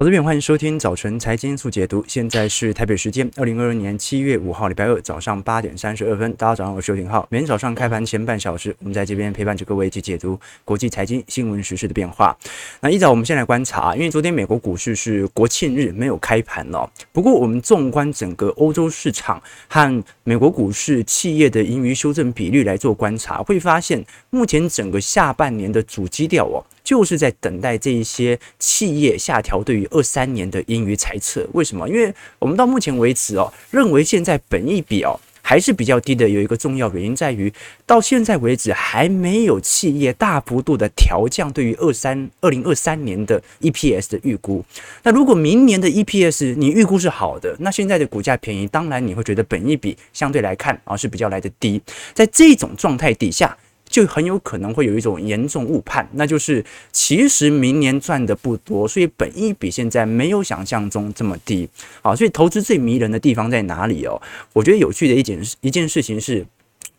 好的，欢迎收听早晨财经速解读。现在是台北时间二零二二年七月五号礼拜二早上八点三十二分。大家早上好，我是邱廷浩。每天早上开盘前半小时，我们在这边陪伴着各位一起解读国际财经新闻时事的变化。那一早我们先来观察，因为昨天美国股市是国庆日没有开盘哦。不过我们纵观整个欧洲市场和美国股市企业的盈余修正比率来做观察，会发现目前整个下半年的主基调哦。就是在等待这一些企业下调对于二三年的盈余财测。为什么？因为我们到目前为止哦，认为现在本益比哦还是比较低的。有一个重要原因在于，到现在为止还没有企业大幅度的调降对于二三二零二三年的 EPS 的预估。那如果明年的 EPS 你预估是好的，那现在的股价便宜，当然你会觉得本益比相对来看啊是比较来得低。在这种状态底下。就很有可能会有一种严重误判，那就是其实明年赚的不多，所以本益比现在没有想象中这么低。好，所以投资最迷人的地方在哪里哦？我觉得有趣的一件一件事情是，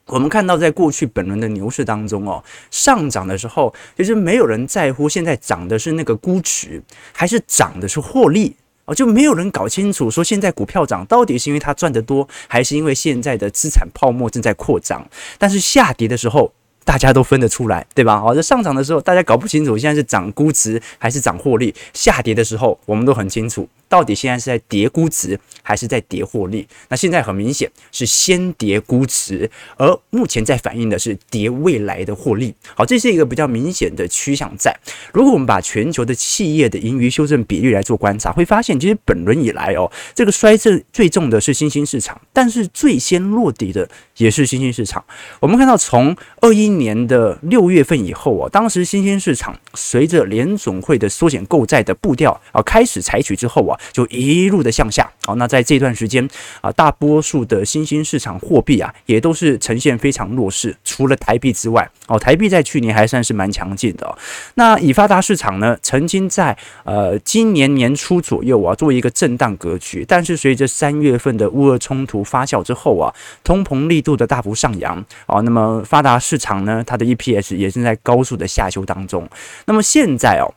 我们看到在过去本轮的牛市当中哦，上涨的时候，就是没有人在乎现在涨的是那个估值，还是涨的是获利哦，就没有人搞清楚说现在股票涨到底是因为它赚得多，还是因为现在的资产泡沫正在扩张。但是下跌的时候，大家都分得出来，对吧？好，在上涨的时候，大家搞不清楚现在是涨估值还是涨获利；下跌的时候，我们都很清楚。到底现在是在跌估值还是在跌获利？那现在很明显是先跌估值，而目前在反映的是跌未来的获利。好，这是一个比较明显的趋向在。如果我们把全球的企业的盈余修正比率来做观察，会发现其实本轮以来哦，这个衰退最重的是新兴市场，但是最先落底的也是新兴市场。我们看到从二一年的六月份以后啊，当时新兴市场随着联总会的缩减购债的步调啊开始采取之后啊。就一路的向下，好，那在这段时间啊，大多数的新兴市场货币啊，也都是呈现非常弱势，除了台币之外，哦，台币在去年还算是蛮强劲的。那以发达市场呢，曾经在呃今年年初左右啊，做一个震荡格局，但是随着三月份的乌俄冲突发酵之后啊，通膨力度的大幅上扬啊，那么发达市场呢，它的 EPS 也正在高速的下修当中。那么现在哦。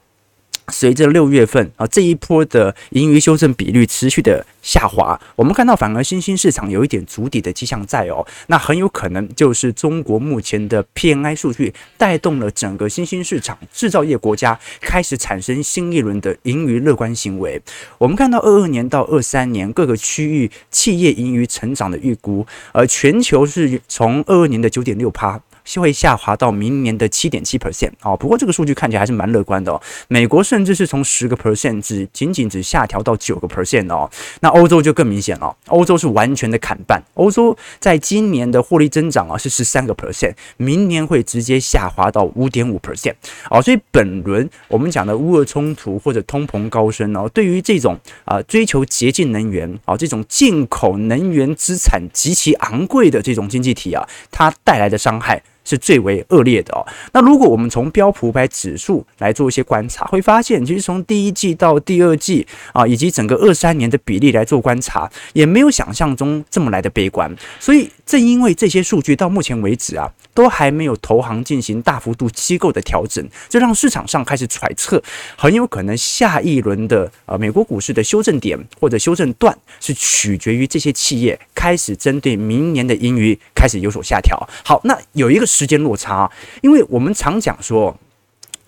随着六月份啊这一波的盈余修正比率持续的下滑，我们看到反而新兴市场有一点筑底的迹象在哦，那很有可能就是中国目前的 PMI 数据带动了整个新兴市场制造业国家开始产生新一轮的盈余乐观行为。我们看到二二年到二三年各个区域企业盈余成长的预估，而全球是从二二年的九点六趴。会下滑到明年的七点七 percent 哦，不过这个数据看起来还是蛮乐观的哦。美国甚至是从十个 percent 只仅仅只下调到九个 percent 哦。那欧洲就更明显了，欧洲是完全的砍半。欧洲在今年的获利增长啊是十三个 percent，明年会直接下滑到五点五 percent 哦。所以本轮我们讲的乌俄冲突或者通膨高升哦，对于这种啊追求洁净能源啊这种进口能源资产极其昂贵的这种经济体啊，它带来的伤害。是最为恶劣的哦。那如果我们从标普五百指数来做一些观察，会发现其实从第一季到第二季啊，以及整个二三年的比例来做观察，也没有想象中这么来的悲观。所以正因为这些数据到目前为止啊，都还没有投行进行大幅度机构的调整，这让市场上开始揣测，很有可能下一轮的呃美国股市的修正点或者修正段是取决于这些企业开始针对明年的盈余开始有所下调。好，那有一个。时间落差，因为我们常讲说，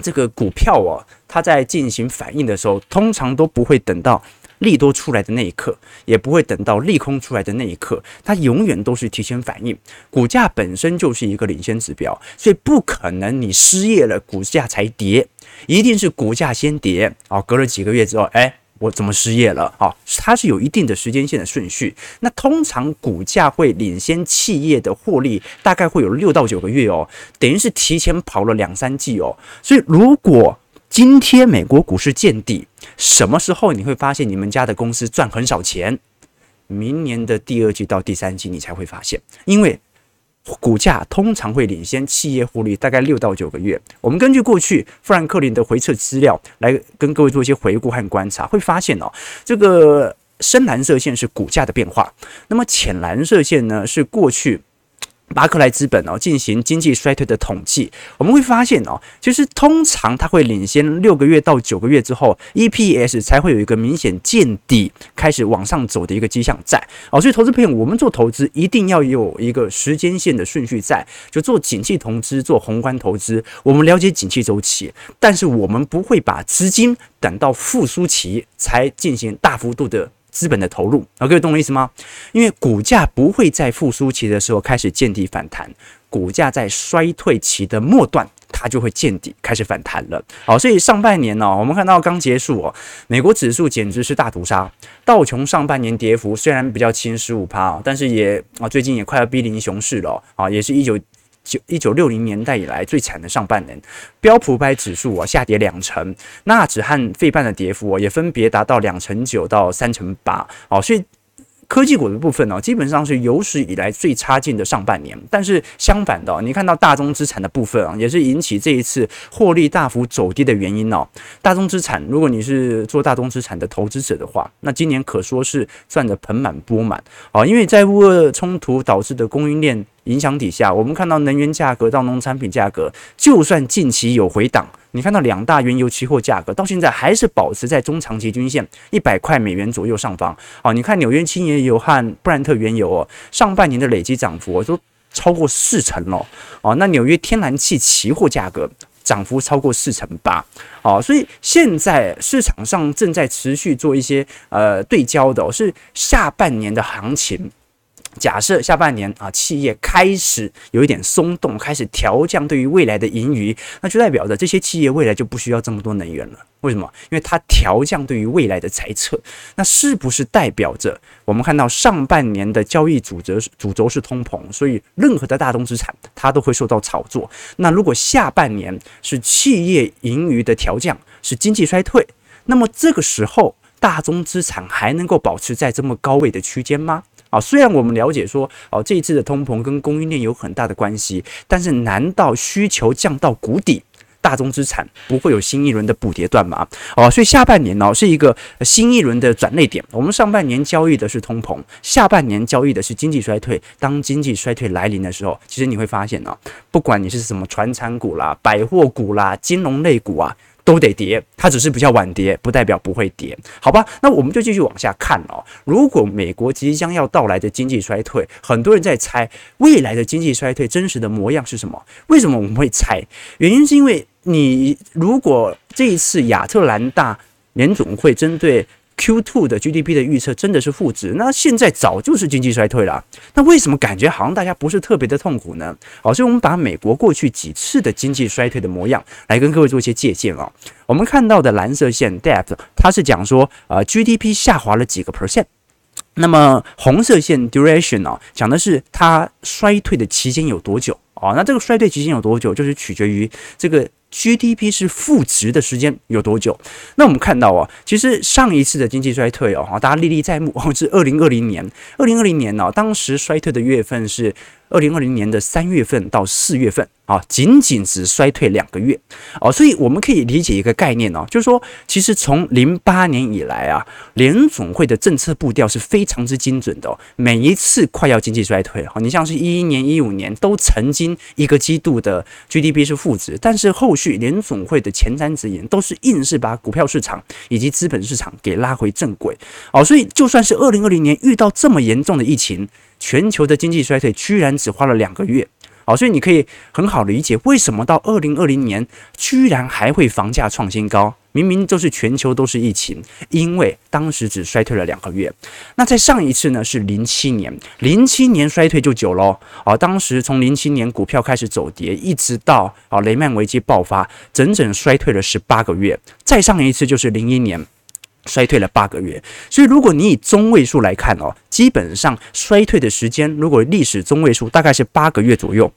这个股票啊，它在进行反应的时候，通常都不会等到利多出来的那一刻，也不会等到利空出来的那一刻，它永远都是提前反应。股价本身就是一个领先指标，所以不可能你失业了，股价才跌，一定是股价先跌啊，隔了几个月之后，哎。我怎么失业了？啊，它是有一定的时间线的顺序。那通常股价会领先企业的获利，大概会有六到九个月哦，等于是提前跑了两三季哦。所以如果今天美国股市见底，什么时候你会发现你们家的公司赚很少钱？明年的第二季到第三季你才会发现，因为。股价通常会领先企业获利大概六到九个月。我们根据过去富兰克林的回测资料来跟各位做一些回顾和观察，会发现哦，这个深蓝色线是股价的变化，那么浅蓝色线呢是过去巴克莱资本哦进行经济衰退的统计，我们会发现哦，其实通常它会领先六个月到九个月之后，EPS 才会有一个明显见底，开始往上走的一个迹象在哦。所以投资朋友，我们做投资一定要有一个时间线的顺序在，就做景气投资，做宏观投资。我们了解景气周期，但是我们不会把资金等到复苏期才进行大幅度的。资本的投入，啊，各位懂我意思吗？因为股价不会在复苏期的时候开始见底反弹，股价在衰退期的末段，它就会见底开始反弹了。好，所以上半年呢，我们看到刚结束哦，美国指数简直是大屠杀，道琼上半年跌幅虽然比较轻十五趴，但是也啊，最近也快要逼临熊市了啊，也是一九。九一九六零年代以来最惨的上半年，标普百指数啊下跌两成，纳指和费半的跌幅啊也分别达到两成九到三成八，哦，所以。科技股的部分呢，基本上是有史以来最差劲的上半年。但是相反的，你看到大宗资产的部分啊，也是引起这一次获利大幅走低的原因哦。大宗资产，如果你是做大宗资产的投资者的话，那今年可说是赚得盆满钵满啊。因为在乌俄冲突导致的供应链影响底下，我们看到能源价格到农产品价格，就算近期有回档。你看到两大原油期货价格到现在还是保持在中长期均线一百块美元左右上方。哦，你看纽约轻原油和布兰特原油哦，上半年的累计涨幅都超过四成了。哦，那纽约天然气期货价格涨幅超过四成八。哦，所以现在市场上正在持续做一些呃对焦的，是下半年的行情。假设下半年啊，企业开始有一点松动，开始调降对于未来的盈余，那就代表着这些企业未来就不需要这么多能源了。为什么？因为它调降对于未来的财测，那是不是代表着我们看到上半年的交易主轴主轴是通膨，所以任何的大宗资产它都会受到炒作。那如果下半年是企业盈余的调降，是经济衰退，那么这个时候大宗资产还能够保持在这么高位的区间吗？啊，虽然我们了解说，哦，这一次的通膨跟供应链有很大的关系，但是难道需求降到谷底，大宗资产不会有新一轮的补跌段吗？哦，所以下半年呢是一个新一轮的转类点。我们上半年交易的是通膨，下半年交易的是经济衰退。当经济衰退来临的时候，其实你会发现呢，不管你是什么传产股啦、百货股啦、金融类股啊。都得跌，它只是比较晚跌，不代表不会跌，好吧？那我们就继续往下看哦。如果美国即将要到来的经济衰退，很多人在猜未来的经济衰退真实的模样是什么？为什么我们会猜？原因是因为你如果这一次亚特兰大联总会针对 Q2 的 GDP 的预测真的是负值，那现在早就是经济衰退了。那为什么感觉好像大家不是特别的痛苦呢？好，所以我们把美国过去几次的经济衰退的模样来跟各位做一些借鉴啊。我们看到的蓝色线 Depth，它是讲说呃 GDP 下滑了几个 percent。那么红色线 Duration 啊，讲的是它衰退的期间有多久啊？那这个衰退期间有多久，就是取决于这个。GDP 是负值的时间有多久？那我们看到啊，其实上一次的经济衰退哦，大家历历在目哦，是二零二零年。二零二零年呢，当时衰退的月份是二零二零年的三月份到四月份啊，仅仅只衰退两个月哦，所以我们可以理解一个概念哦，就是说，其实从零八年以来啊，联总会的政策步调是非常之精准的。每一次快要经济衰退，你像是一一年、一五年都曾经一个季度的 GDP 是负值，但是后续联总会的前瞻指引都是硬是把股票市场以及资本市场给拉回正轨哦，所以就算是二零二零年遇到这么严重的疫情。全球的经济衰退居然只花了两个月，好，所以你可以很好理解为什么到二零二零年居然还会房价创新高。明明就是全球都是疫情，因为当时只衰退了两个月。那在上一次呢是零七年，零七年衰退就久喽。啊，当时从零七年股票开始走跌，一直到啊雷曼危机爆发，整整衰退了十八个月。再上一次就是零一年。衰退了八个月，所以如果你以中位数来看哦，基本上衰退的时间，如果历史中位数大概是八个月左右，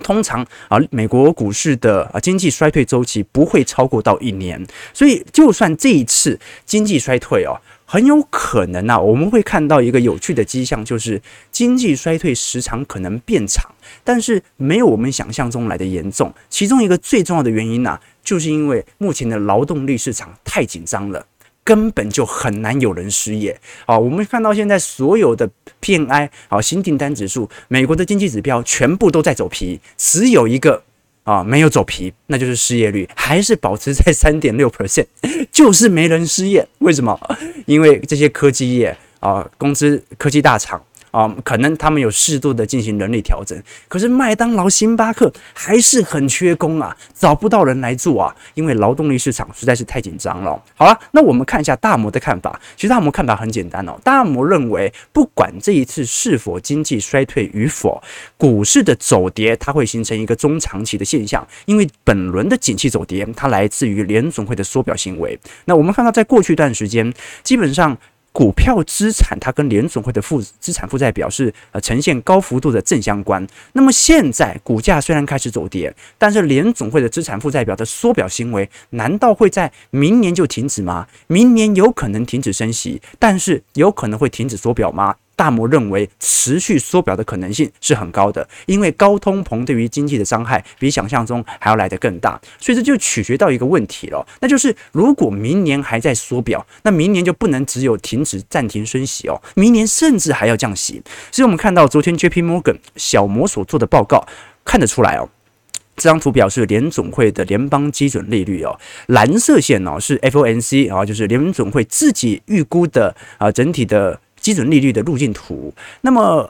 通常啊，美国股市的啊经济衰退周期不会超过到一年，所以就算这一次经济衰退哦，很有可能啊，我们会看到一个有趣的迹象，就是经济衰退时长可能变长，但是没有我们想象中来的严重。其中一个最重要的原因呢，就是因为目前的劳动力市场太紧张了。根本就很难有人失业。啊，我们看到现在所有的 PMI 啊新订单指数，美国的经济指标全部都在走皮，只有一个啊没有走皮，那就是失业率还是保持在三点六 percent，就是没人失业。为什么？因为这些科技业啊，工资科技大厂。啊，可能他们有适度的进行人力调整，可是麦当劳、星巴克还是很缺工啊，找不到人来做啊，因为劳动力市场实在是太紧张了。好了，那我们看一下大摩的看法。其实大摩看法很简单哦，大摩认为，不管这一次是否经济衰退与否，股市的走跌它会形成一个中长期的现象，因为本轮的景气走跌它来自于联总会的缩表行为。那我们看到，在过去一段时间，基本上。股票资产它跟联总会的负资产负债表是呃呈现高幅度的正相关。那么现在股价虽然开始走跌，但是联总会的资产负债表的缩表行为，难道会在明年就停止吗？明年有可能停止升息，但是有可能会停止缩表吗？大摩认为，持续缩表的可能性是很高的，因为高通膨对于经济的伤害比想象中还要来得更大，所以这就取决到一个问题了，那就是如果明年还在缩表，那明年就不能只有停止暂停升息哦，明年甚至还要降息。所以我们看到昨天 JP Morgan 小摩所做的报告，看得出来哦，这张图表示联总会的联邦基准利率哦，蓝色线哦是 FOMC 啊，就是联总会自己预估的啊整体的。基准利率的路径图，那么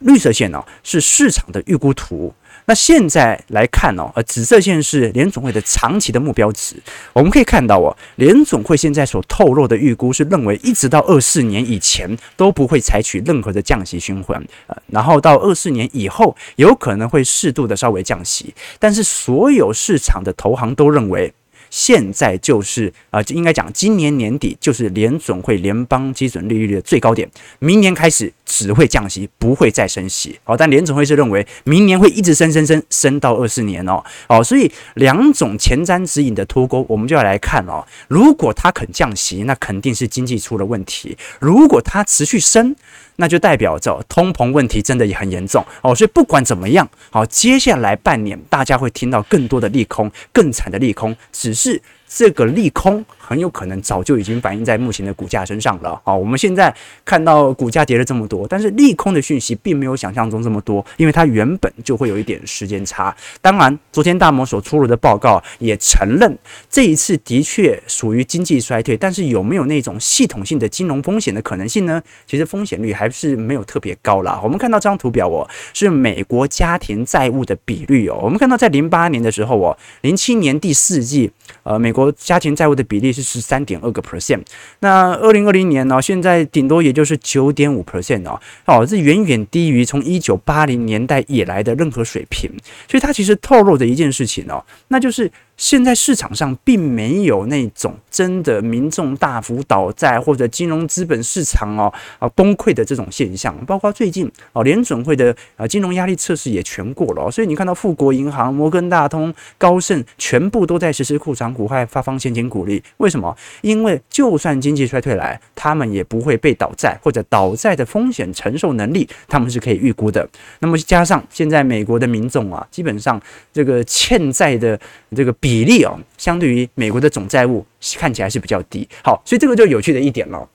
绿色线呢、哦、是市场的预估图。那现在来看哦，呃，紫色线是联总会的长期的目标值。我们可以看到哦，联总会现在所透露的预估是认为，一直到二四年以前都不会采取任何的降息循环，呃，然后到二四年以后有可能会适度的稍微降息，但是所有市场的投行都认为。现在就是啊，应该讲今年年底就是联准会联邦基准利率的最高点，明年开始只会降息，不会再升息。好，但联准会是认为明年会一直升升升升到二四年哦。好，所以两种前瞻指引的脱钩，我们就要来看哦。如果它肯降息，那肯定是经济出了问题；如果它持续升，那就代表着通膨问题真的也很严重。哦，所以不管怎么样，好，接下来半年大家会听到更多的利空，更惨的利空，只是这个利空。很有可能早就已经反映在目前的股价身上了。好，我们现在看到股价跌了这么多，但是利空的讯息并没有想象中这么多，因为它原本就会有一点时间差。当然，昨天大摩所出炉的报告也承认，这一次的确属于经济衰退，但是有没有那种系统性的金融风险的可能性呢？其实风险率还是没有特别高啦。我们看到这张图表哦，是美国家庭债务的比率哦。我们看到在零八年的时候哦，零七年第四季，呃，美国家庭债务的比例是。十三点二个 percent，那二零二零年呢？现在顶多也就是九点五 percent 哦，哦，这远远低于从一九八零年代以来的任何水平，所以它其实透露的一件事情哦，那就是。现在市场上并没有那种真的民众大幅倒债或者金融资本市场哦啊崩溃的这种现象，包括最近哦联准会的啊金融压力测试也全过了，所以你看到富国银行、摩根大通、高盛全部都在实施库藏股还发放现金股利。为什么？因为就算经济衰退来，他们也不会被倒债或者倒债的风险承受能力，他们是可以预估的。那么加上现在美国的民众啊，基本上这个欠债的这个比。比例哦，相对于美国的总债务看起来是比较低。好，所以这个就有趣的一点了。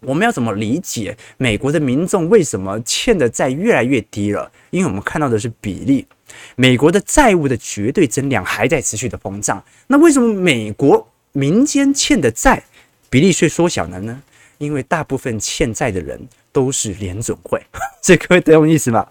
我们要怎么理解美国的民众为什么欠的债越来越低了？因为我们看到的是比例，美国的债务的绝对增量还在持续的膨胀。那为什么美国民间欠的债比例却缩小了呢？因为大部分欠债的人。都是联总会，这各位懂我意思吗？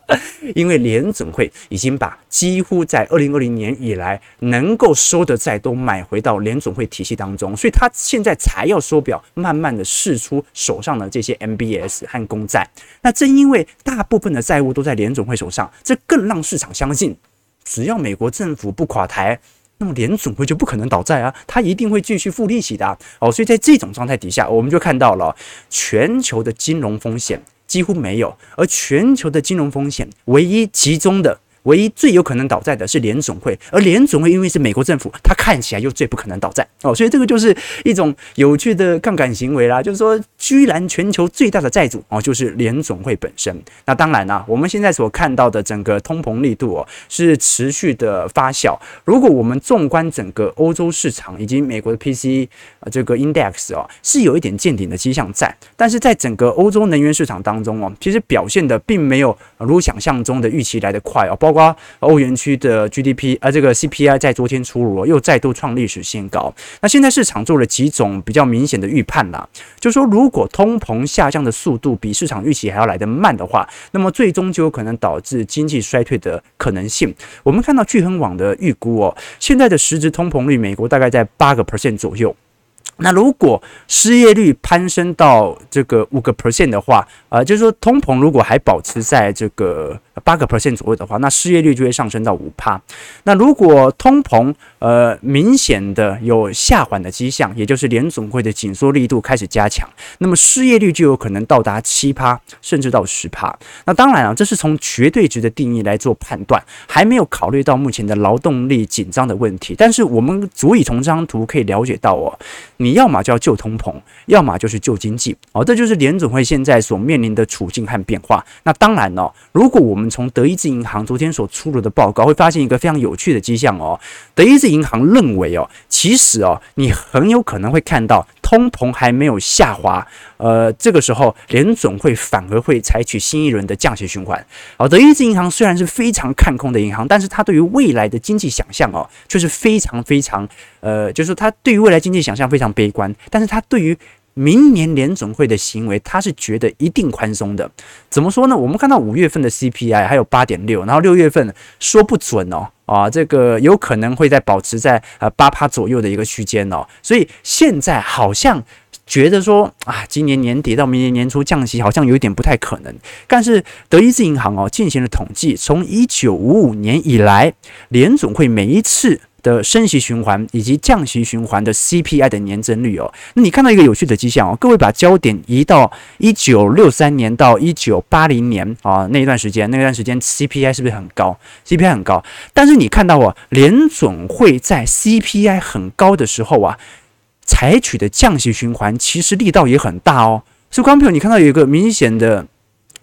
因为联总会已经把几乎在二零二零年以来能够收的债都买回到联总会体系当中，所以他现在才要缩表，慢慢的释出手上的这些 MBS 和公债。那正因为大部分的债务都在联总会手上，这更让市场相信，只要美国政府不垮台。那么联准会就不可能倒债啊，他一定会继续付利息的啊。哦，所以在这种状态底下，我们就看到了全球的金融风险几乎没有，而全球的金融风险唯一集中的、唯一最有可能倒债的是联总会，而联总会因为是美国政府，它看起来又最不可能倒债哦，所以这个就是一种有趣的杠杆行为啦，就是说居然全球最大的债主哦，就是联总会本身。那当然啦、我们现在所看到的整个通膨力度哦，是持续的发酵。如果我们纵观整个欧洲市场以及美国的 PCE 这个 Index 哦，是有一点见顶的迹象在。但是在整个欧洲能源市场当中哦，其实表现的并没有如想象中的预期来得快哦。包包括欧元区的 GDP 啊，这个 CPI 在昨天出炉又再度创历史新高。那现在市场做了几种比较明显的预判啦，就说如果通膨下降的速度比市场预期还要来得慢的话，那么最终就有可能导致经济衰退的可能性。我们看到巨亨网的预估哦，现在的实质通膨率，美国大概在八个 percent 左右。那如果失业率攀升到这个五个 percent 的话，呃，就是说通膨如果还保持在这个八个 percent 左右的话，那失业率就会上升到五趴。那如果通膨呃明显的有下缓的迹象，也就是联总会的紧缩力度开始加强，那么失业率就有可能到达七趴，甚至到十趴。那当然啊，这是从绝对值的定义来做判断，还没有考虑到目前的劳动力紧张的问题。但是我们足以从这张图可以了解到哦，你要么就要救通膨，要么就是救经济哦，这就是联总会现在所面临的处境和变化。那当然哦，如果我们从德意志银行昨天所出炉的报告，会发现一个非常有趣的迹象哦。德意志银行认为哦，其实哦，你很有可能会看到通膨还没有下滑，呃，这个时候联总会反而会采取新一轮的降息循环。哦，德意志银行虽然是非常看空的银行，但是它对于未来的经济想象哦，却是非常非常呃，就是说它对于未来经济想象非常悲观，但是它对于明年联总会的行为，他是觉得一定宽松的。怎么说呢？我们看到五月份的 CPI 还有八点六，然后六月份说不准哦，啊，这个有可能会在保持在呃八趴左右的一个区间哦。所以现在好像觉得说啊，今年年底到明年年初降息好像有点不太可能。但是德意志银行哦进行了统计，从一九五五年以来，联总会每一次。的升息循环以及降息循环的 CPI 的年增率哦，那你看到一个有趣的迹象哦，各位把焦点移到一九六三年到一九八零年啊那一段时间，那段时间 CPI 是不是很高？CPI 很高，但是你看到哦，联准会在 CPI 很高的时候啊，采取的降息循环其实力道也很大哦。所以，观众朋友，你看到有一个明显的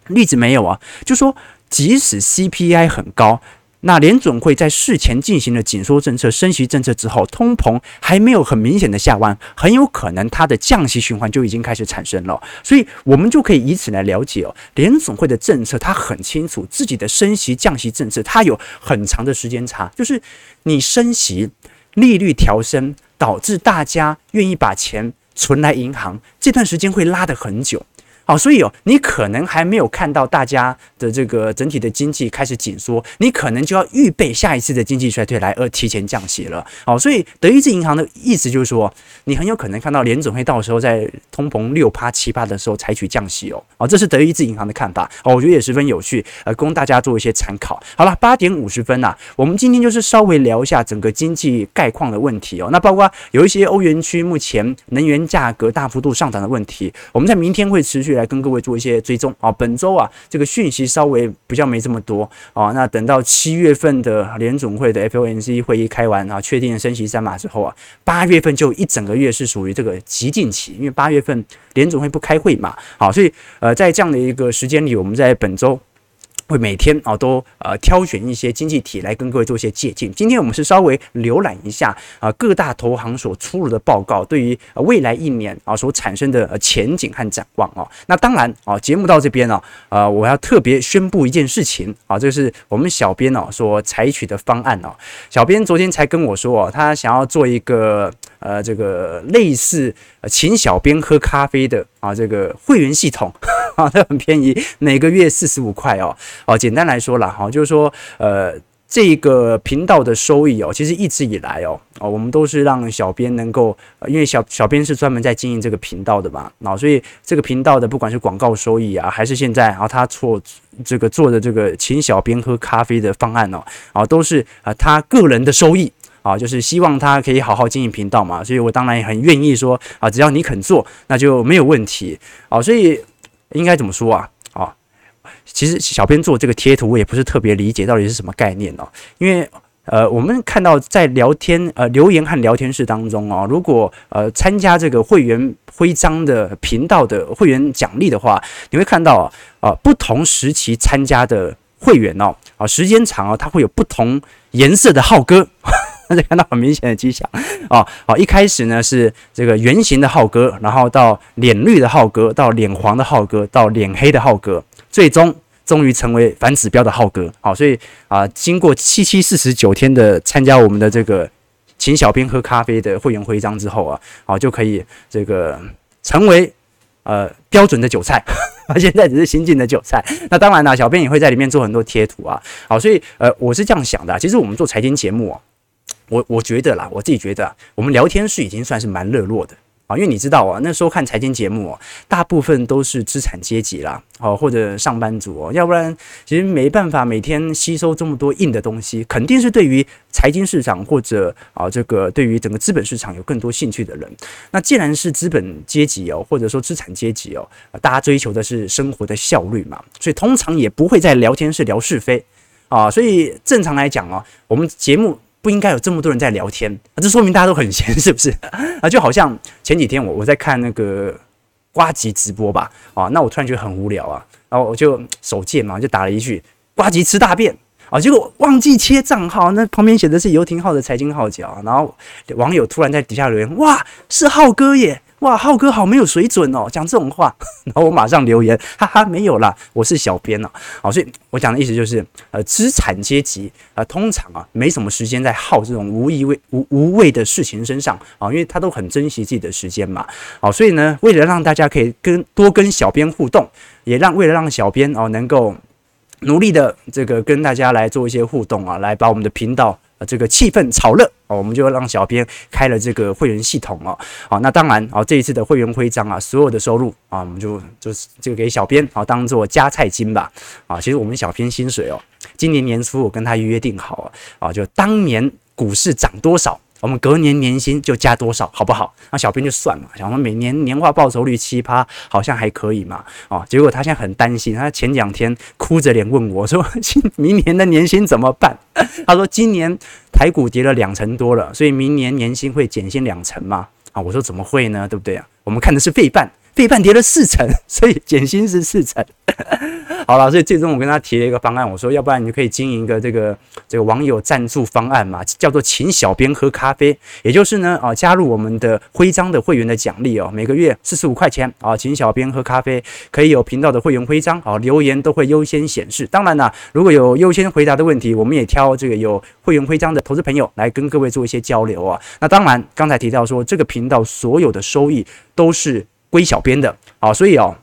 例子没有啊？就说即使 CPI 很高。那联准会在事前进行了紧缩政策、升息政策之后，通膨还没有很明显的下弯，很有可能它的降息循环就已经开始产生了。所以，我们就可以以此来了解哦，联准会的政策，它很清楚自己的升息、降息政策，它有很长的时间差，就是你升息，利率调升，导致大家愿意把钱存来银行，这段时间会拉得很久。好，所以哦，你可能还没有看到大家的这个整体的经济开始紧缩，你可能就要预备下一次的经济衰退来而提前降息了。好，所以德意志银行的意思就是说，你很有可能看到联准会到时候在通膨六趴七趴的时候采取降息哦。好，这是德意志银行的看法哦，我觉得也十分有趣，呃，供大家做一些参考。好了，八点五十分呐，我们今天就是稍微聊一下整个经济概况的问题哦。那包括有一些欧元区目前能源价格大幅度上涨的问题，我们在明天会持续。来跟各位做一些追踪啊，本周啊这个讯息稍微比较没这么多啊，那等到七月份的联总会的 FOMC 会议开完啊，确定升息三码之后啊，八月份就一整个月是属于这个急进期，因为八月份联总会不开会嘛，好，所以呃在这样的一个时间里，我们在本周。会每天啊都呃挑选一些经济体来跟各位做一些借鉴。今天我们是稍微浏览一下啊各大投行所出炉的报告，对于未来一年啊所产生的前景和展望啊。那当然啊，节目到这边呢，呃，我要特别宣布一件事情啊，这是我们小编哦所采取的方案哦。小编昨天才跟我说哦，他想要做一个。呃，这个类似请小编喝咖啡的啊，这个会员系统 啊，它很便宜，每个月四十五块哦。哦，简单来说啦，哈，就是说，呃，这个频道的收益哦，其实一直以来哦，哦，我们都是让小编能够，因为小小编是专门在经营这个频道的嘛，啊，所以这个频道的不管是广告收益啊，还是现在啊，他做这个做的这个请小编喝咖啡的方案哦，啊，都是啊他个人的收益。啊，就是希望他可以好好经营频道嘛，所以我当然也很愿意说啊，只要你肯做，那就没有问题。啊，所以应该怎么说啊？啊，其实小编做这个贴图，我也不是特别理解到底是什么概念哦，因为呃，我们看到在聊天呃留言和聊天室当中哦，如果呃参加这个会员徽章的频道的会员奖励的话，你会看到啊、呃，不同时期参加的会员哦，啊时间长哦，它会有不同颜色的浩哥。那 就看到很明显的迹象啊！好，一开始呢是这个圆形的浩哥，然后到脸绿的浩哥，到脸黄的浩哥，到脸黑的浩哥，最终终于成为反指标的浩哥。好，所以啊，经过七七四十九天的参加我们的这个请小编喝咖啡的会员徽章之后啊，好就可以这个成为呃标准的韭菜。现在只是新进的韭菜。那当然啦，小编也会在里面做很多贴图啊。好，所以呃，我是这样想的啊，其实我们做财经节目啊。我我觉得啦，我自己觉得，我们聊天室已经算是蛮热络的啊，因为你知道啊，那时候看财经节目，大部分都是资产阶级啦，哦或者上班族哦，要不然其实没办法每天吸收这么多硬的东西，肯定是对于财经市场或者啊这个对于整个资本市场有更多兴趣的人。那既然是资本阶级哦，或者说资产阶级哦，大家追求的是生活的效率嘛，所以通常也不会在聊天室聊是非啊，所以正常来讲哦，我们节目。不应该有这么多人在聊天啊，这说明大家都很闲，是不是？啊，就好像前几天我我在看那个瓜吉直播吧，啊，那我突然觉得很无聊啊，然后我就手贱嘛，就打了一句“瓜吉吃大便”，啊，结果忘记切账号，那旁边写的是游艇号的财经号角，然后网友突然在底下留言：“哇，是浩哥耶！”哇，浩哥好没有水准哦，讲这种话，然后我马上留言，哈哈，没有啦，我是小编哦。好，所以我讲的意思就是，呃，资产阶级啊，呃，通常啊，没什么时间在耗这种无意味、无无谓的事情身上啊，因为他都很珍惜自己的时间嘛。好，所以呢，为了让大家可以跟多跟小编互动，也让为了让小编哦能够努力的这个跟大家来做一些互动啊，来把我们的频道。呃，这个气氛炒热哦，我们就让小编开了这个会员系统哦。好，那当然啊，这一次的会员徽章啊，所有的收入啊，我们就就是这个给小编啊，当做加菜金吧。啊，其实我们小编薪水哦，今年年初我跟他约定好啊，就当年股市涨多少。我们隔年年薪就加多少，好不好？那小编就算了，想说每年年化报酬率七趴，好像还可以嘛。哦，结果他现在很担心，他前两天哭着脸问我说：“ 明年的年薪怎么办？” 他说：“今年台股跌了两成多了，所以明年年薪会减薪两成嘛。”啊，我说怎么会呢？对不对啊？我们看的是费半。费半跌了四成，所以减薪是四成。好了，所以最终我跟他提了一个方案，我说要不然你就可以经营一个这个这个网友赞助方案嘛，叫做请小编喝咖啡，也就是呢啊加入我们的徽章的会员的奖励哦，每个月四十五块钱啊，请小编喝咖啡，可以有频道的会员徽章啊，留言都会优先显示。当然啦，如果有优先回答的问题，我们也挑这个有会员徽章的投资朋友来跟各位做一些交流啊。那当然，刚才提到说这个频道所有的收益都是。归小编的啊，所以哦，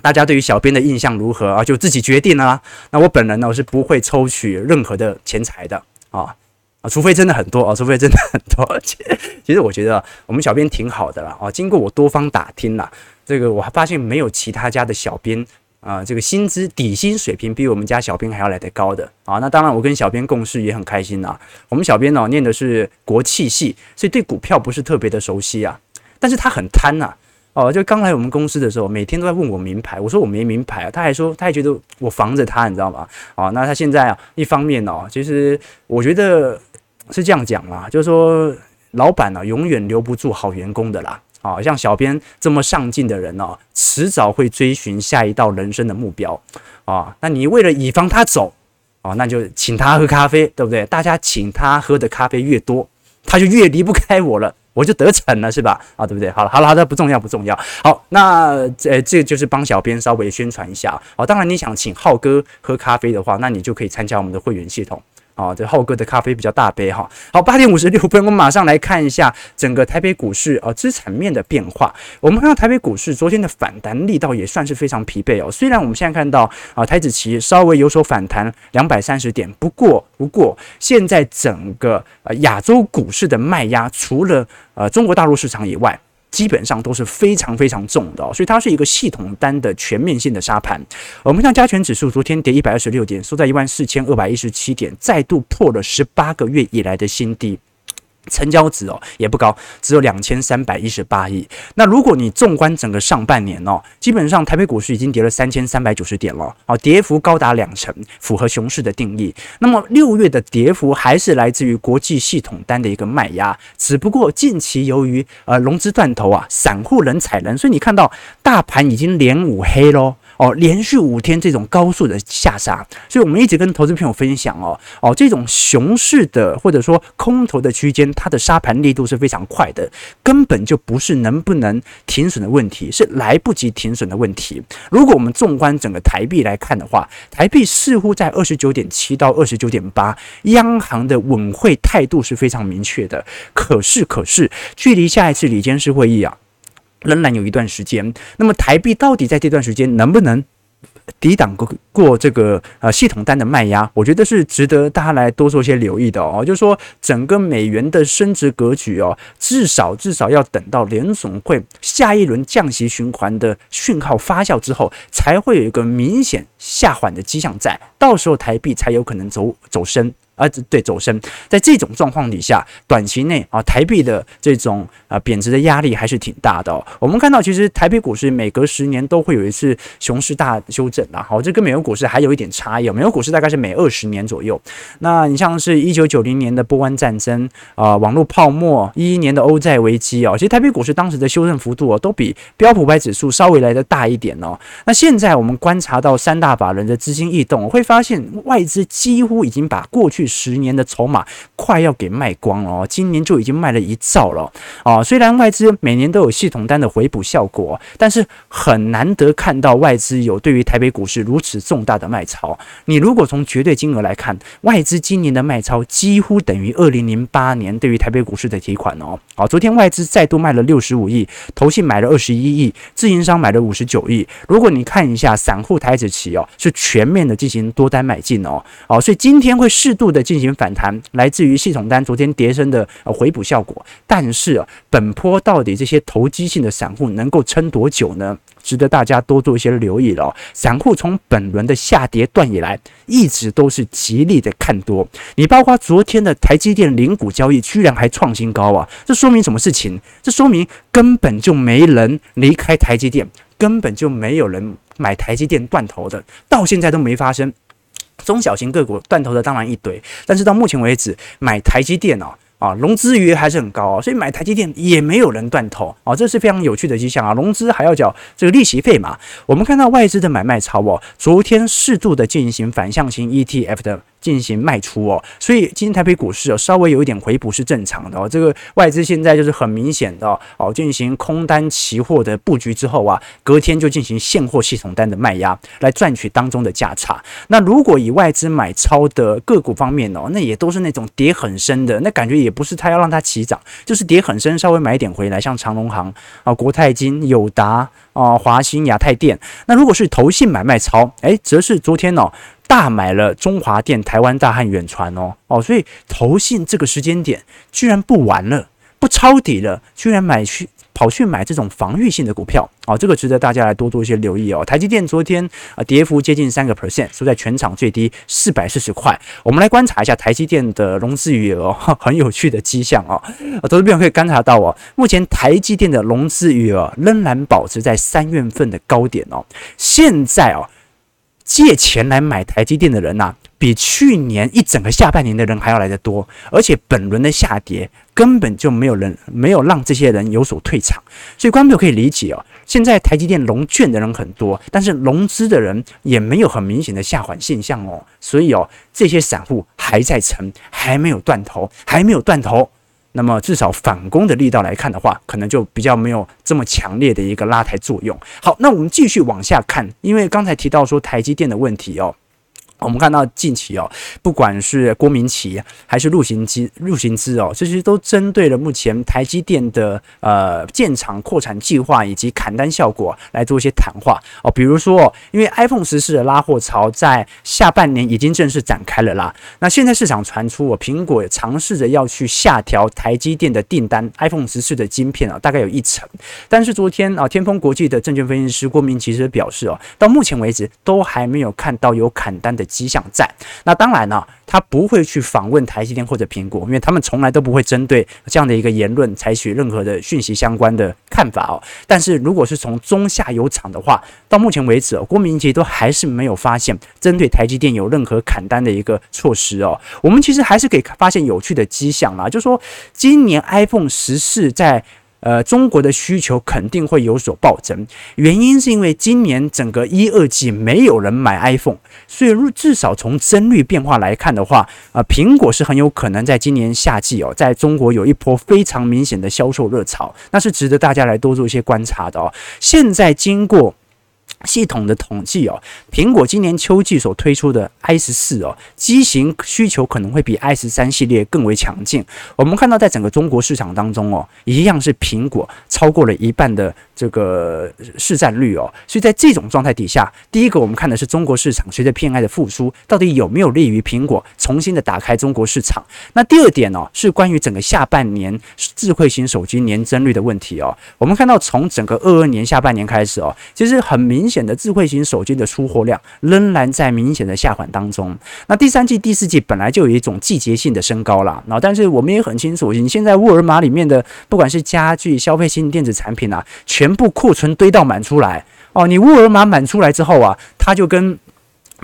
大家对于小编的印象如何啊？就自己决定啦啊。那我本人呢，我是不会抽取任何的钱财的啊啊，除非真的很多啊，除非真的很多。其实我觉得我们小编挺好的了啊。经过我多方打听了，这个我还发现没有其他家的小编啊，这个薪资底薪水平比我们家小编还要来得高的啊。那当然，我跟小编共事也很开心啊。我们小编呢，念的是国企系，所以对股票不是特别的熟悉啊，但是他很贪呐。哦，就刚来我们公司的时候，每天都在问我名牌。我说我没名牌，他还说他还觉得我防着他，你知道吗？哦，那他现在啊，一方面哦，其实我觉得是这样讲啦，就是说老板啊，永远留不住好员工的啦。啊，像小编这么上进的人哦，迟早会追寻下一道人生的目标啊。那你为了以防他走，哦，那就请他喝咖啡，对不对？大家请他喝的咖啡越多，他就越离不开我了。我就得逞了，是吧？啊，对不对？好了，好了，好的，不重要，不重要。好，那这这就是帮小编稍微宣传一下。好，当然你想请浩哥喝咖啡的话，那你就可以参加我们的会员系统。啊，这浩哥的咖啡比较大杯哈。好，八点五十六分，我们马上来看一下整个台北股市啊资产面的变化。我们看到台北股市昨天的反弹力道也算是非常疲惫哦。虽然我们现在看到啊台指期稍微有所反弹两百三十点，不过不过现在整个呃亚洲股市的卖压，除了呃中国大陆市场以外。基本上都是非常非常重的，所以它是一个系统单的全面性的沙盘。我们看加权指数，昨天跌一百二十六点，收在一万四千二百一十七点，再度破了十八个月以来的新低。成交值哦也不高，只有两千三百一十八亿。那如果你纵观整个上半年哦，基本上台北股市已经跌了三千三百九十点了，哦，跌幅高达两成，符合熊市的定义。那么六月的跌幅还是来自于国际系统单的一个卖压，只不过近期由于呃融资断头啊，散户人踩人，所以你看到大盘已经连五黑喽。哦，连续五天这种高速的下杀，所以我们一直跟投资朋友分享哦哦，这种熊市的或者说空头的区间，它的杀盘力度是非常快的，根本就不是能不能停损的问题，是来不及停损的问题。如果我们纵观整个台币来看的话，台币似乎在二十九点七到二十九点八，央行的稳汇态度是非常明确的。可是，可是距离下一次里监事会议啊。仍然有一段时间，那么台币到底在这段时间能不能抵挡过过这个呃系统单的卖压？我觉得是值得大家来多做些留意的哦。就是说，整个美元的升值格局哦，至少至少要等到联总会下一轮降息循环的讯号发酵之后，才会有一个明显下缓的迹象在，到时候台币才有可能走走升。啊，对，走升，在这种状况底下，短期内啊，台币的这种啊贬值的压力还是挺大的哦。我们看到，其实台北股市每隔十年都会有一次熊市大修正啊。好，这跟美国股市还有一点差异。美国股市大概是每二十年左右。那你像是一九九零年的波湾战争啊，网络泡沫，一一年的欧债危机哦，其实台北股市当时的修正幅度啊，都比标普百指数稍微来的大一点哦。那现在我们观察到三大法人的资金异动，会发现外资几乎已经把过去十年的筹码快要给卖光了哦，今年就已经卖了一兆了哦。虽然外资每年都有系统单的回补效果，但是很难得看到外资有对于台北股市如此重大的卖超。你如果从绝对金额来看，外资今年的卖超几乎等于二零零八年对于台北股市的提款哦。好，昨天外资再度卖了六十五亿，投信买了二十一亿，自营商买了五十九亿。如果你看一下散户台指期哦，是全面的进行多单买进哦。好，所以今天会适度的进行。反弹来自于系统单昨天跌升的回补效果，但是啊，本波到底这些投机性的散户能够撑多久呢？值得大家多做一些留意了。散户从本轮的下跌段以来，一直都是极力的看多。你包括昨天的台积电零股交易，居然还创新高啊！这说明什么事情？这说明根本就没人离开台积电，根本就没有人买台积电断头的，到现在都没发生。中小型个股断头的当然一堆，但是到目前为止买台积电哦，啊融资余额还是很高哦，所以买台积电也没有人断头啊，这是非常有趣的迹象啊。融资还要缴这个利息费嘛？我们看到外资的买卖超哦，昨天适度的进行反向型 ETF 的。进行卖出哦，所以今天台北股市哦稍微有一点回补是正常的哦。这个外资现在就是很明显的哦，进行空单期货的布局之后啊，隔天就进行现货系统单的卖压来赚取当中的价差。那如果以外资买超的个股方面哦，那也都是那种跌很深的，那感觉也不是他要让它起涨，就是跌很深，稍微买一点回来，像长隆行啊、国泰金、友达啊、华兴、亚太电。那如果是投信买卖超，诶，则是昨天哦。大买了中华电、台湾大汉远传哦哦，所以投信这个时间点居然不玩了，不抄底了，居然买去跑去买这种防御性的股票哦，这个值得大家来多做一些留意哦。台积电昨天啊跌幅接近三个 percent，收在全场最低四百四十块。我们来观察一下台积电的融资余额，很有趣的迹象哦。投资朋友可以观察到哦，目前台积电的融资余额仍然保持在三月份的高点哦，现在哦。借钱来买台积电的人呐、比去年一整个下半年的人还要来得多，而且本轮的下跌根本就没有人没有让这些人有所退场，所以观众可以理解哦。现在台积电融券的人很多，但是融资的人也没有很明显的下缓现象哦，所以哦，这些散户还在撑，还没有断头，还没有断头。那么至少反攻的力道来看的话，可能就比较没有这么强烈的一个拉抬作用。好，那我们继续往下看，因为刚才提到说台积电的问题哦。我们看到近期哦，不管是郭明奇还是陆行之、陆行之哦，这些都针对了目前台积电的呃建厂扩产计划以及砍单效果来做一些谈话哦。比如说，因为 iPhone 十四的拉货潮在下半年已经正式展开了啦。那现在市场传出，我苹果尝试着要去下调台积电的订单，iPhone 十四的晶片啊，大概有一成。但是昨天啊，天风国际的证券分析师郭明錤是表示哦，到目前为止都还没有看到有砍单的。迹象在。那当然呢，他不会去访问台积电或者苹果，因为他们从来都不会针对这样的一个言论采取任何的讯息相关的看法哦。但是如果是从中下游厂的话，到目前为止哦，郭明錤都还是没有发现针对台积电有任何砍单的一个措施哦。我们其实还是可以发现有趣的迹象啦，就是说今年 iPhone 十四在。呃，中国的需求肯定会有所暴增，原因是因为今年整个一二季没有人买 iPhone，所以至少从帧率变化来看的话，啊、呃，苹果是很有可能在今年夏季哦，在中国有一波非常明显的销售热潮，那是值得大家来多做一些观察的哦。现在经过。系统的统计哦，苹果今年秋季所推出的 i 十四哦，机型需求可能会比 i 十三系列更为强劲。我们看到在整个中国市场当中哦，一样是苹果超过了一半的这个市占率哦。所以在这种状态底下，第一个我们看的是中国市场随着 PMI 的复苏，到底有没有利于苹果重新的打开中国市场？那第二点哦，是关于整个下半年智慧型手机年增率的问题哦。我们看到从整个二二年下半年开始哦，其实很明显。的智慧型手机的出货量仍然在明显的下滑当中。那第三季、第四季本来就有一种季节性的升高了，那但是我们也很清楚，你现在沃尔玛里面的不管是家具、消费性电子产品啊，全部库存堆到满出来哦。你沃尔玛满出来之后啊，他就跟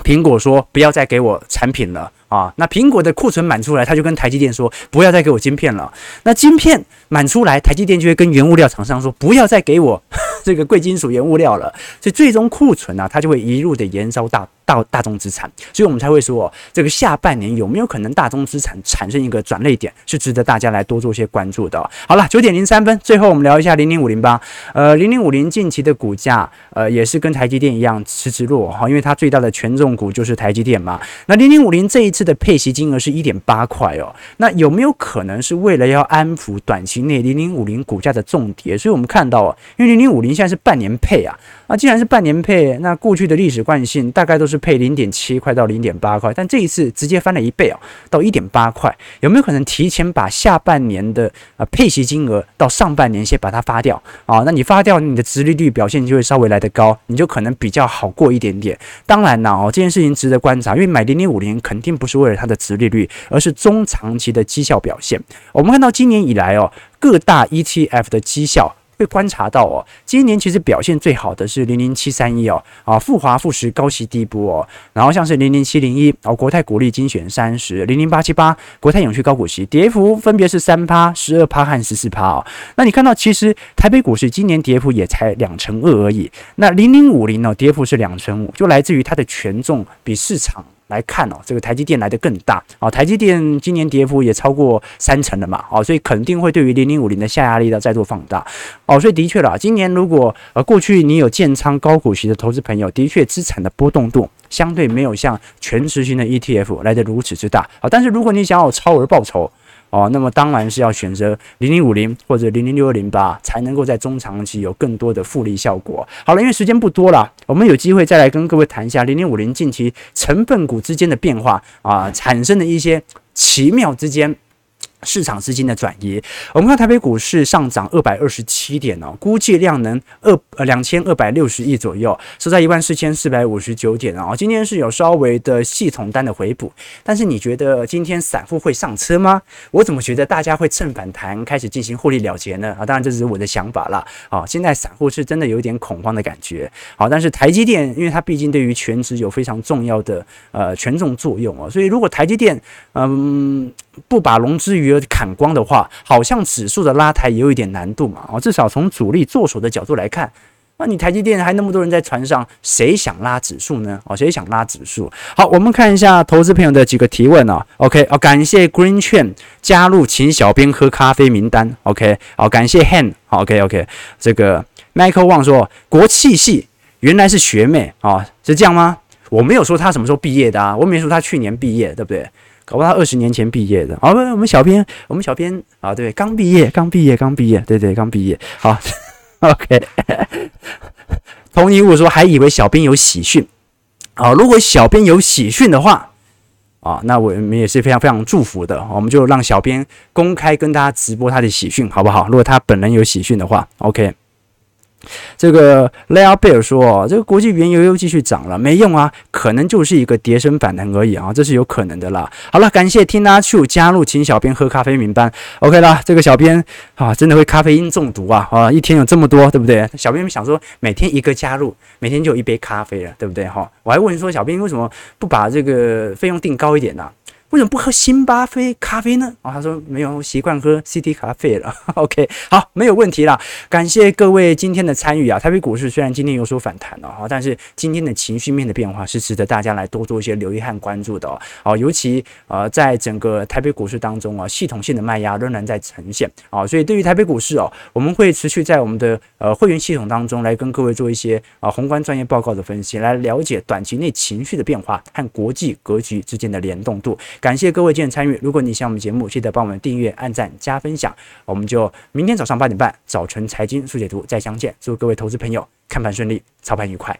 苹果说不要再给我产品了啊。那苹果的库存满出来，他就跟台积电说不要再给我晶片了。那晶片满出来，台积电就会跟原物料厂商说不要再给我。这个贵金属原物料了，所以最终库存啊，它就会一路的延烧大到大众资产，所以我们才会说，这个下半年有没有可能大宗资产产生一个转捩点，是值得大家来多做些关注的。好了，九点零三分，最后我们聊一下零零五零八。呃，零零五零近期的股价，呃，也是跟台积电一样迟迟落哈，因为它最大的权重股就是台积电嘛。那零零五零这一次的配息金额是一点八块哦，那有没有可能是为了要安抚短期内零零五零股价的重跌？所以我们看到，因为零零五零。现在是半年配啊，那既然是半年配，那过去的历史惯性大概都是配零点七块到零点八块，但这一次直接翻了一倍啊，到一点八块，有没有可能提前把下半年的呃配息金额到上半年先把它发掉啊？那你发掉，你的殖利率表现就会稍微来得高，你就可能比较好过一点点。当然了哦，这件事情值得观察，因为买零零五零肯定不是为了它的殖利率，而是中长期的绩效表现。我们看到今年以来哦，各大 ETF 的绩效。会观察到哦，今年其实表现最好的是零零七三一哦，啊复华富时高息低波哦，然后像是零零七零一哦，国泰股利精选三十零零八七八国泰永续高股息，跌幅分别是三趴、十二趴和十四趴哦。那你看到其实台北股市今年跌幅也才两成二而已，那零零五零呢跌幅是两成五，就来自于它的权重比市场。来看哦，这个台积电来的更大。哦，台积电今年跌幅也超过三成了嘛，哦，所以肯定会对于零零五零的下压力的再度放大。哦，所以的确啦，今年如果呃过去你有建仓高股息的投资朋友，的确资产的波动度相对没有像全值型的 ETF 来的如此之大。啊，但是如果你想要超额报酬。哦，那么当然是要选择零零五零或者零零六二零八，才能够在中长期有更多的复利效果。好了，因为时间不多了，我们有机会再来跟各位谈一下零零五零近期成分股之间的变化啊，产生的一些奇妙之间。市场资金的转移，我们看台北股市上涨二百二十七点哦，估计量能二呃两千二百六十亿左右，收在一万四千四百五十九点啊。今天是有稍微的系统单的回补，但是你觉得今天散户会上车吗？我怎么觉得大家会趁反弹开始进行获利了结呢？啊，当然这只是我的想法啦。啊，现在散户是真的有点恐慌的感觉。好，但是台积电因为它毕竟对于全职有非常重要的呃权重作用哦，所以如果台积电嗯。不把融资余额砍光的话，好像指数的拉抬也有一点难度嘛。哦，至少从主力做手的角度来看，那你台积电还那么多人在船上，谁想拉指数呢？哦，谁想拉指数？好，我们看一下投资朋友的几个提问啊。OK，哦，感谢 Green 券加入请小编喝咖啡名单。OK，好，感谢 Han。好，OK，OK，这个 Michael Wang 说国企系原来是学妹啊，是这样吗？我没有说他什么时候毕业的啊，我没说他去年毕业，对不对？搞不好他二十年前毕业的，好，我们小编，我们小编啊，对，刚毕业，刚毕业，刚毕业，对对，刚毕业，好，OK。同一物说还以为小编有喜讯，啊，如果小编有喜讯的话，啊，那我们也是非常非常祝福的，我们就让小编公开跟大家直播他的喜讯，好不好？如果他本人有喜讯的话，OK。这个雷亚贝尔说：“，这个国际原油又继续涨了，没用啊，可能就是一个跌升反弹而已啊，这是有可能的啦。”好了，感谢 Tina Chu 加入，请小编喝咖啡名单。OK 啦，这个小编啊，真的会咖啡因中毒啊啊！一天有这么多，对不对？小编想说，每天一个加入，每天就一杯咖啡了，对不对？哈，我还问说，小编为什么不把这个费用定高一点呢？为什么不喝星巴克咖啡呢？哦，他说没有习惯喝 CT 咖啡了。OK，好，没有问题啦。感谢各位今天的参与啊！台北股市虽然今天有所反弹了哈，但是今天的情绪面的变化是值得大家来多做一些留意和关注的哦。哦，尤其呃，在整个台北股市当中啊，系统性的卖压仍然在呈现啊，所以对于台北股市哦，我们会持续在我们的呃会员系统当中来跟各位做一些啊宏观专业报告的分析，来了解短期内情绪的变化和国际格局之间的联动度。感谢各位今天参与。如果你喜欢我们节目，记得帮我们订阅、按赞、加分享。我们就明天早上八点半早晨财经速解读再相见。祝各位投资朋友看盘顺利，操盘愉快。